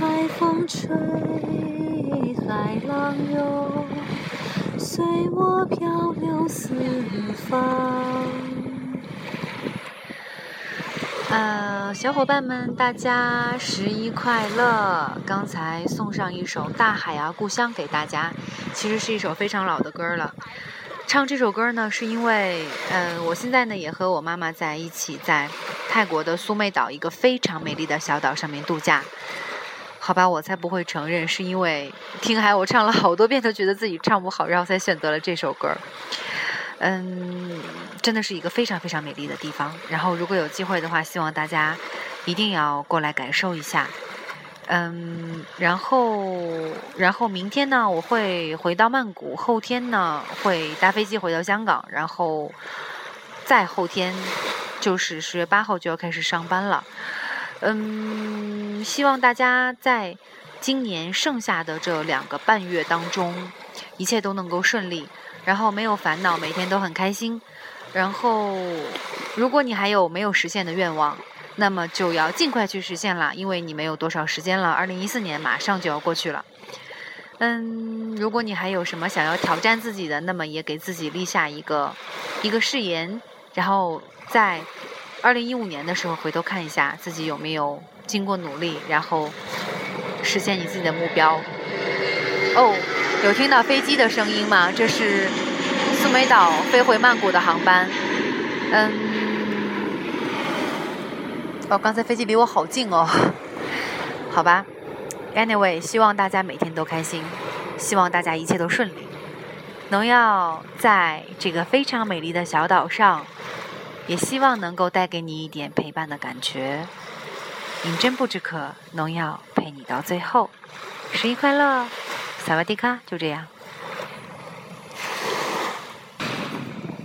海风吹，海浪涌，随我漂流四方。呃，小伙伴们，大家十一快乐！刚才送上一首《大海啊故乡》给大家，其实是一首非常老的歌了。唱这首歌呢，是因为，呃，我现在呢也和我妈妈在一起，在泰国的苏梅岛一个非常美丽的小岛上面度假。好吧，我才不会承认，是因为听海我唱了好多遍，都觉得自己唱不好，然后才选择了这首歌。嗯，真的是一个非常非常美丽的地方。然后如果有机会的话，希望大家一定要过来感受一下。嗯，然后然后明天呢，我会回到曼谷，后天呢会搭飞机回到香港，然后再后天就是十月八号就要开始上班了。嗯，希望大家在今年剩下的这两个半月当中，一切都能够顺利，然后没有烦恼，每天都很开心。然后，如果你还有没有实现的愿望，那么就要尽快去实现了，因为你没有多少时间了，二零一四年马上就要过去了。嗯，如果你还有什么想要挑战自己的，那么也给自己立下一个一个誓言，然后在。二零一五年的时候，回头看一下自己有没有经过努力，然后实现你自己的目标。哦，有听到飞机的声音吗？这是苏梅岛飞回曼谷的航班。嗯，哦，刚才飞机离我好近哦。好吧，Anyway，希望大家每天都开心，希望大家一切都顺利。农药在这个非常美丽的小岛上。也希望能够带给你一点陪伴的感觉。饮鸩不知渴，农药陪你到最后。十一快乐，萨瓦迪卡，就这样。